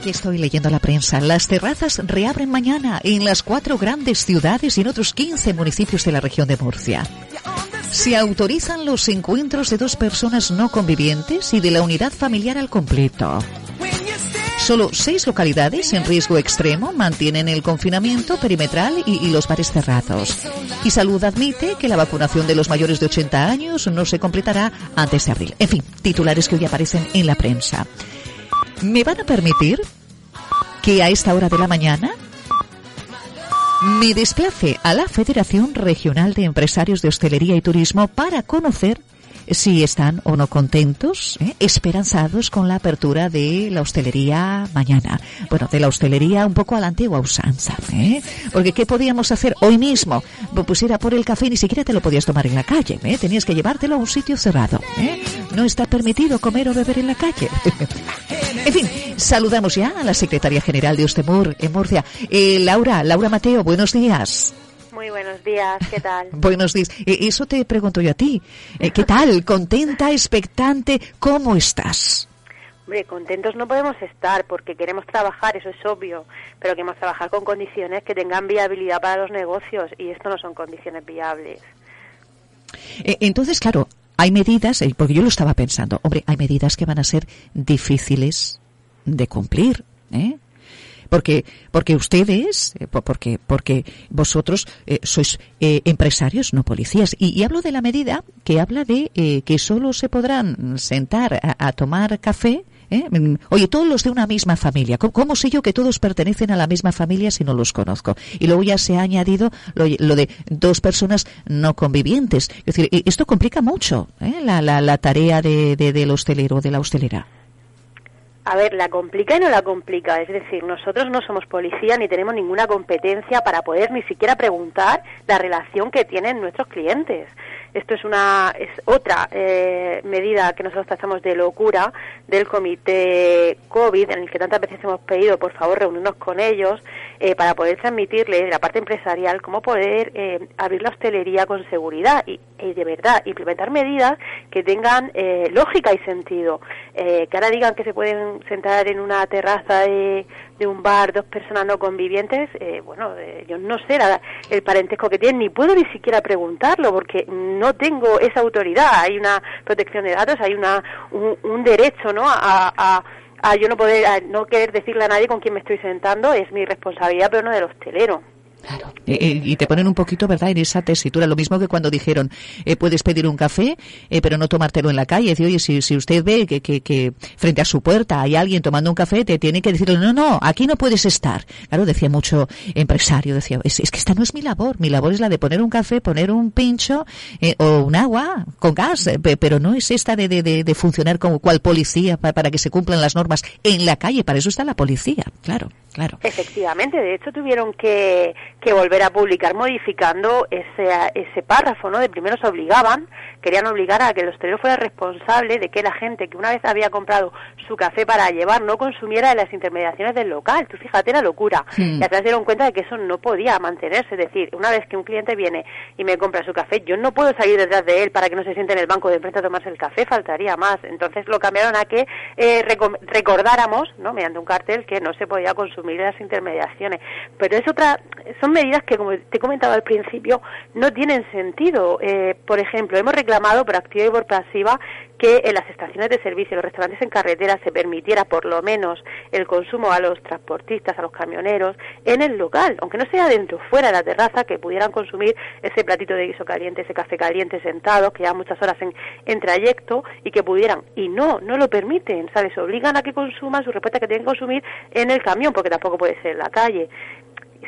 Aquí estoy leyendo la prensa. Las terrazas reabren mañana en las cuatro grandes ciudades y en otros 15 municipios de la región de Murcia. Se autorizan los encuentros de dos personas no convivientes y de la unidad familiar al completo. Solo seis localidades en riesgo extremo mantienen el confinamiento perimetral y, y, los bares cerrados. Y Salud admite que la vacunación de los mayores de 80 años no se completará antes de abril. En fin, titulares que hoy aparecen en la prensa. ¿Me van a permitir que a esta hora de la mañana me desplace a la Federación Regional de Empresarios de Hostelería y Turismo para conocer si están o no contentos, ¿eh? esperanzados con la apertura de la hostelería mañana. Bueno, de la hostelería un poco a la antigua usanza, ¿eh? Porque ¿qué podíamos hacer hoy mismo? Pues ir a por el café y ni siquiera te lo podías tomar en la calle, ¿eh? Tenías que llevártelo a un sitio cerrado, ¿eh? No está permitido comer o beber en la calle. en fin, saludamos ya a la Secretaria General de Ostemur en Murcia. Eh, Laura, Laura Mateo, buenos días. Muy buenos días, ¿qué tal? buenos días. Eso te pregunto yo a ti. ¿Qué tal? ¿Contenta, expectante? ¿Cómo estás? Hombre, contentos no podemos estar porque queremos trabajar, eso es obvio, pero queremos trabajar con condiciones que tengan viabilidad para los negocios y esto no son condiciones viables. Entonces, claro, hay medidas, porque yo lo estaba pensando, hombre, hay medidas que van a ser difíciles de cumplir, ¿eh? porque porque ustedes porque porque vosotros eh, sois eh, empresarios no policías y, hablo de la medida que habla de eh, que solo se podrán sentar a, tomar café ¿Eh? Oye, todos los de una misma familia. ¿Cómo, ¿Cómo, sé yo que todos pertenecen a la misma familia si no los conozco? Y luego ya se ha añadido lo, lo de dos personas no convivientes. Es decir, esto complica mucho ¿eh? la, la, la, tarea de, de, del hostelero o de la hostelera. A ver, la complica y no la complica. Es decir, nosotros no somos policía ni tenemos ninguna competencia para poder ni siquiera preguntar la relación que tienen nuestros clientes. Esto es una es otra eh, medida que nosotros tachamos de locura del comité COVID, en el que tantas veces hemos pedido, por favor, reunirnos con ellos eh, para poder transmitirles de la parte empresarial cómo poder eh, abrir la hostelería con seguridad y, y, de verdad implementar medidas que tengan eh, lógica y sentido. Eh, que ahora digan que se pueden sentar en una terraza de, de un bar dos personas no convivientes, eh, bueno, eh, yo no sé la, el parentesco que tienen, ni puedo ni siquiera preguntarlo porque no tengo esa autoridad. Hay una protección de datos, hay una un, derecho, ¿no? a, a a yo no poder a no querer decirle a nadie con quién me estoy sentando es mi responsabilidad pero no del hostelero Claro. Eh, y te ponen un poquito, ¿verdad?, en esa tesitura. Lo mismo que cuando dijeron, eh, puedes pedir un café, eh, pero no tomártelo en la calle. Decir, oye, si, si usted ve que, que, que, frente a su puerta hay alguien tomando un café, te tiene que decirle, no, no, aquí no puedes estar. Claro, decía mucho empresario, decía, es, es que esta no es mi labor. Mi labor es la de poner un café, poner un pincho o un agua con gas, pero no es esta de, de, de funcionar como cual policía para, para que se cumplan las normas en la calle. Para eso está la policía, claro. Claro. Efectivamente, de hecho tuvieron que, que volver a publicar modificando ese, ese párrafo, ¿no? De primero se obligaban, querían obligar a que el hostelero fuera responsable de que la gente que una vez había comprado su café para llevar no consumiera de las intermediaciones del local. Tú fíjate la locura. Hmm. Y atrás se dieron cuenta de que eso no podía mantenerse. Es decir, una vez que un cliente viene y me compra su café, yo no puedo salir detrás de él para que no se siente en el banco de enfrente a tomarse el café, faltaría más. Entonces lo cambiaron a que eh, recordáramos, ¿no? Mediante un cartel que no se podía consumir las intermediaciones. Pero es otra, son medidas que, como te he comentado al principio, no tienen sentido. Eh, por ejemplo, hemos reclamado por activa y por pasiva que en las estaciones de servicio, los restaurantes en carretera, se permitiera por lo menos el consumo a los transportistas, a los camioneros, en el local, aunque no sea dentro, fuera de la terraza, que pudieran consumir ese platito de guiso caliente, ese café caliente sentados, que llevan muchas horas en, en trayecto, y que pudieran. Y no, no lo permiten, ¿sabes? Obligan a que consuman su respuesta que tienen que consumir en el camión, porque tampoco puede ser en la calle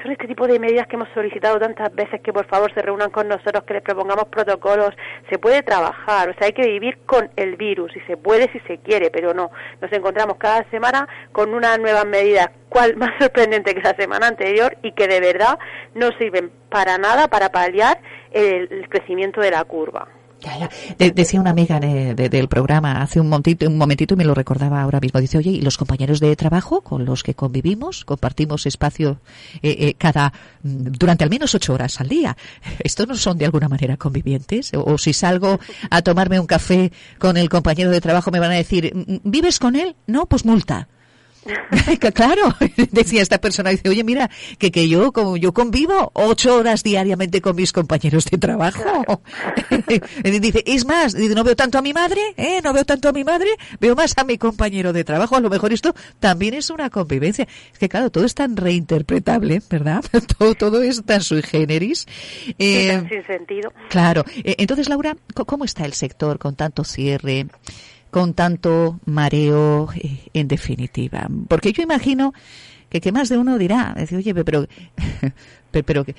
son este tipo de medidas que hemos solicitado tantas veces que por favor se reúnan con nosotros, que les propongamos protocolos. Se puede trabajar, o sea, hay que vivir con el virus y se puede si se quiere, pero no. Nos encontramos cada semana con unas nuevas medidas, cual más sorprendente que la semana anterior y que de verdad no sirven para nada para paliar el crecimiento de la curva. Decía una amiga de, de, del programa hace un momentito, un momentito y me lo recordaba ahora mismo. Dice, oye, ¿y los compañeros de trabajo con los que convivimos, compartimos espacio eh, eh, cada durante al menos ocho horas al día? ¿Estos no son de alguna manera convivientes? O, o, si salgo a tomarme un café con el compañero de trabajo me van a decir, ¿vives con él? No, pues multa. claro, decía esta persona, dice, oye, mira, que, que yo como yo convivo ocho horas diariamente con mis compañeros de trabajo. dice, es más, no veo tanto a mi madre, ¿eh? no veo tanto a mi madre, veo más a mi compañero de trabajo. A lo mejor esto también es una convivencia. Es que claro, todo es tan reinterpretable, ¿verdad? todo, todo es tan sui generis. Eh, sin sentido. Claro. Eh, entonces, Laura, ¿cómo está el sector con tanto cierre? Con tanto mareo, eh, en definitiva. Porque yo imagino que, que más de uno dirá, decir, oye, pero, pero, que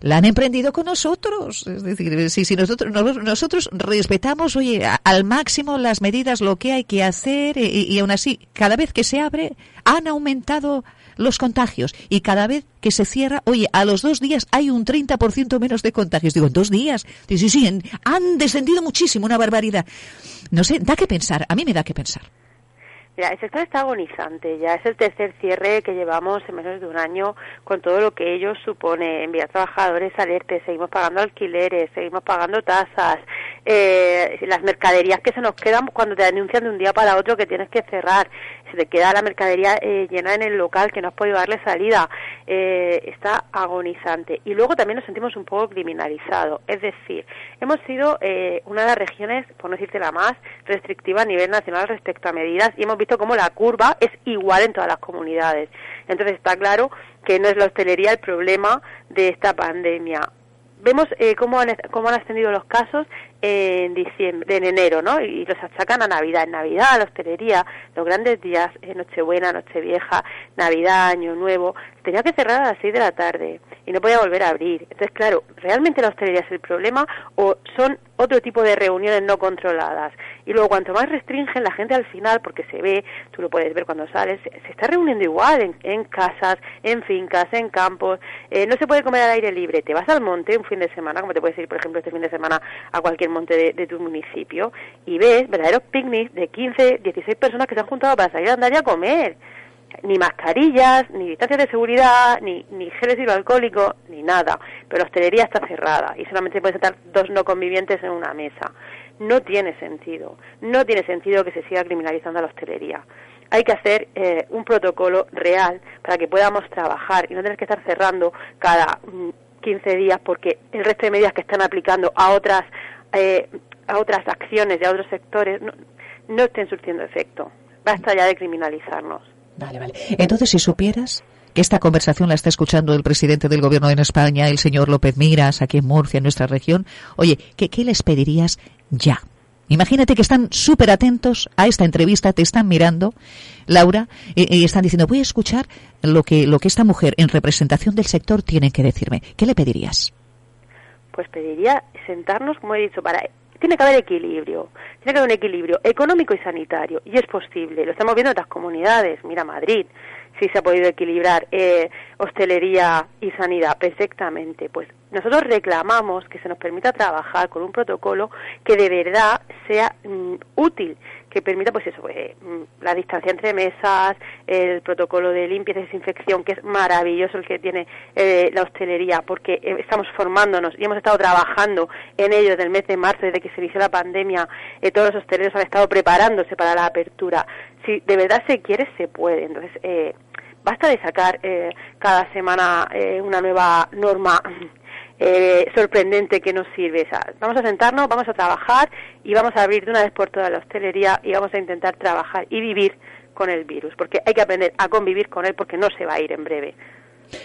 la han emprendido con nosotros. Es decir, si, si nosotros, nosotros respetamos, oye, al máximo las medidas, lo que hay que hacer, y, y aún así, cada vez que se abre, han aumentado los contagios y cada vez que se cierra, oye, a los dos días hay un 30% menos de contagios. Digo, en dos días. Sí, sí, han descendido muchísimo, una barbaridad. No sé, da que pensar, a mí me da que pensar. Mira, el sector está agonizante, ya es el tercer cierre que llevamos en menos de un año con todo lo que ello supone, enviar trabajadores alertes, seguimos pagando alquileres, seguimos pagando tasas, eh, las mercaderías que se nos quedan cuando te anuncian de un día para otro que tienes que cerrar, se te queda la mercadería eh, llena en el local que no has podido darle salida, eh, está agonizante. Y luego también nos sentimos un poco criminalizados, es decir, hemos sido eh, una de las regiones, por no decirte la más, restrictiva a nivel nacional respecto a medidas y hemos visto cómo la curva es igual en todas las comunidades. Entonces está claro que no es la hostelería el problema de esta pandemia vemos eh, cómo, han, cómo han ascendido los casos en diciembre, en enero, ¿no? Y los achacan a Navidad. En Navidad, a la hostelería, los grandes días, eh, Nochebuena, Nochevieja, Navidad, Año Nuevo, tenía que cerrar a las 6 de la tarde y no podía volver a abrir. Entonces, claro, ¿realmente la hostelería es el problema o son otro tipo de reuniones no controladas? Y luego, cuanto más restringen la gente al final, porque se ve, tú lo puedes ver cuando sales, se está reuniendo igual en, casas, en fincas, en campos, eh, no se puede comer al aire libre. Te vas al monte un fin de semana, como te puedes ir, por ejemplo, este fin de semana a cualquier monte de, tu municipio, y ves verdaderos picnics de 15, 16 personas que se han juntado para salir a andar y a comer ni mascarillas, ni distancias de seguridad, ni, ni geles hidroalcohólicos, ni nada. Pero la hostelería está cerrada y solamente pueden sentar dos no convivientes en una mesa. No tiene sentido. No tiene sentido que se siga criminalizando la hostelería. Hay que hacer eh, un protocolo real para que podamos trabajar y no tener que estar cerrando cada 15 mm, días porque el resto de medidas que están aplicando a otras, eh, a otras acciones y a otros sectores no, estén surtiendo efecto. Basta ya de criminalizarnos. Vale, vale. Entonces, si supieras que esta conversación la está escuchando el presidente del gobierno en España, el señor López Miras, aquí en Murcia, en nuestra región, oye, ¿qué, qué les pedirías ya? Imagínate que están súper atentos a esta entrevista, te están mirando, Laura, y, y, están diciendo, voy a escuchar lo que, lo que esta mujer en representación del sector tiene que decirme. ¿Qué le pedirías? Pues pediría sentarnos, como he dicho, para tiene que haber equilibrio, tiene que haber un equilibrio económico y sanitario, y es posible, lo estamos viendo en otras comunidades, mira Madrid, sí se ha podido equilibrar eh, hostelería y sanidad perfectamente. Pues nosotros reclamamos que se nos permita trabajar con un protocolo que de verdad sea mm, útil, que permita pues eso, eh, mm, la distancia entre mesas, el protocolo de limpieza y desinfección, que es maravilloso el que tiene eh, la hostelería, porque eh, estamos formándonos y hemos estado trabajando en ello desde el mes de marzo, desde que se inició la pandemia, todos los hosteleros han estado preparándose para la apertura. Si de verdad se quiere, se puede. Entonces, basta de sacar cada semana una nueva norma eh, sorprendente que nos sirve. vamos a sentarnos, vamos a trabajar y vamos a abrir de una vez por toda la hostelería y vamos a intentar trabajar y vivir con el virus, porque hay que aprender a convivir con él porque no se va a ir en breve.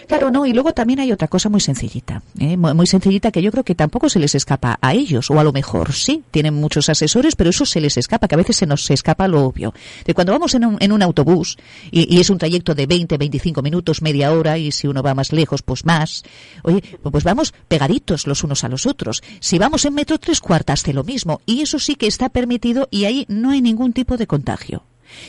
Claro, no, y luego también hay otra cosa muy sencillita, ¿eh? muy, sencillita que yo creo que tampoco se les escapa a ellos, o a lo mejor sí, tienen muchos asesores, pero eso se les escapa, que a veces se nos escapa lo obvio. De cuando vamos en un, en un autobús, y, y, es un trayecto de 20, 25 minutos, media hora, y si uno va más lejos, pues más, oye, pues vamos pegaditos los unos a los otros. Si vamos en metro tres cuartas, hace lo mismo, y eso sí que está permitido, y ahí no hay ningún tipo de contagio.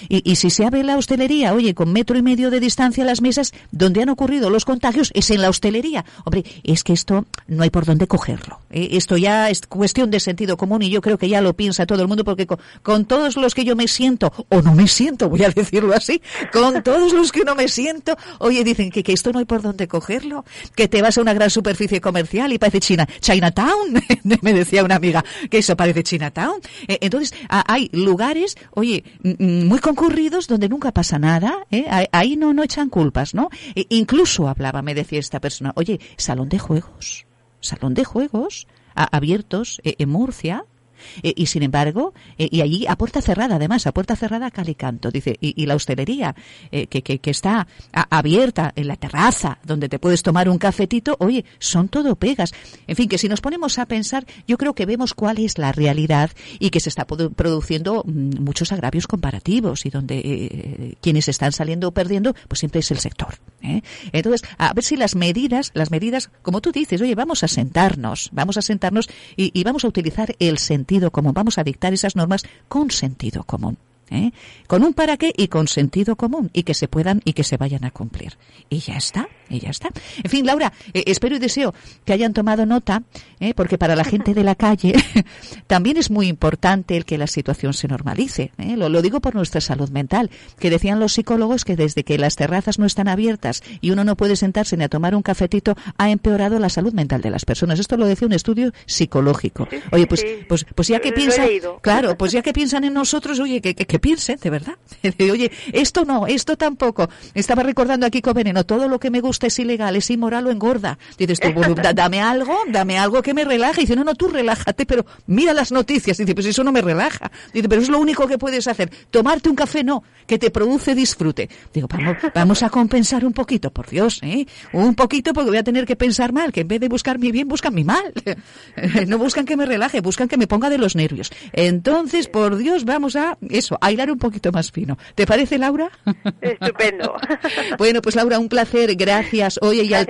Y, si se abre la hostelería, oye, con metro y medio de distancia las mesas, donde han ocurrido los contagios es en la hostelería. Hombre, es que esto no hay por dónde cogerlo. Eh, esto ya es cuestión de sentido común y yo creo que ya lo piensa todo el mundo porque con, todos los que yo me siento, o no me siento, voy a decirlo así, con todos los que no me siento, oye, dicen que, que esto no hay por dónde cogerlo, que te vas a una gran superficie comercial y parece China, Chinatown, me decía una amiga, que eso parece Chinatown. Eh, entonces, hay lugares, oye, muy concurridos donde nunca pasa nada, ¿eh? ahí no, no echan culpas, ¿no? E incluso hablaba, me decía esta persona, oye, salón de juegos, salón de juegos abiertos en Murcia, eh, y sin embargo, eh, y allí a puerta cerrada, además, a puerta cerrada calicanto, dice, y, la hostelería eh, que, que, está abierta en la terraza, donde te puedes tomar un cafetito, oye, son todo pegas. En fin, que si nos ponemos a pensar, yo creo que vemos cuál es la realidad y que se está produciendo mm, muchos agravios comparativos y donde quienes están saliendo perdiendo, pues siempre es el sector. Entonces, a ver si las medidas, las medidas, como tú dices, oye, vamos a sentarnos, vamos a sentarnos y, y vamos a utilizar el sentido común. Vamos a dictar esas normas con sentido común. ¿Eh? Con un para qué y con sentido común y que se puedan y que se vayan a cumplir. Y ya está, y ya está. En fin, Laura, eh, espero y deseo que hayan tomado nota, ¿eh? porque para la gente de la calle también es muy importante el que la situación se normalice. Lo, lo, digo por nuestra salud mental, que decían los psicólogos que desde que las terrazas no están abiertas y uno no puede sentarse ni a tomar un cafetito, ha empeorado la salud mental de las personas. Esto lo decía un estudio psicológico. Oye, pues, pues, pues ya que piensan, claro, pues ya que piensan en nosotros, oye, que, que piense, de verdad. Oye, esto no, esto tampoco. Estaba recordando aquí con veneno, todo lo que me gusta es ilegal, es inmoral o engorda. Dices tú, dame algo, dame algo que me relaje. Dice, no, no, tú relájate, pero mira las noticias. Dice, pues eso no me relaja. Dice, pero es lo único que puedes hacer. Tomarte un café no, que te produce disfrute. Digo, vamos, vamos a compensar un poquito, por Dios, ¿eh? Un poquito porque voy a tener que pensar mal, que en vez de buscar mi bien, buscan mi mal. No buscan que me relaje, buscan que me ponga de los nervios. Entonces, por Dios, vamos a eso, un poquito más fino. ¿Te parece, Laura? Estupendo. bueno, pues Laura, un placer, gracias. Oye, y, al,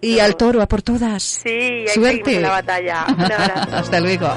y al toro, a por todas. Sí, Suerte. la batalla. Hasta luego.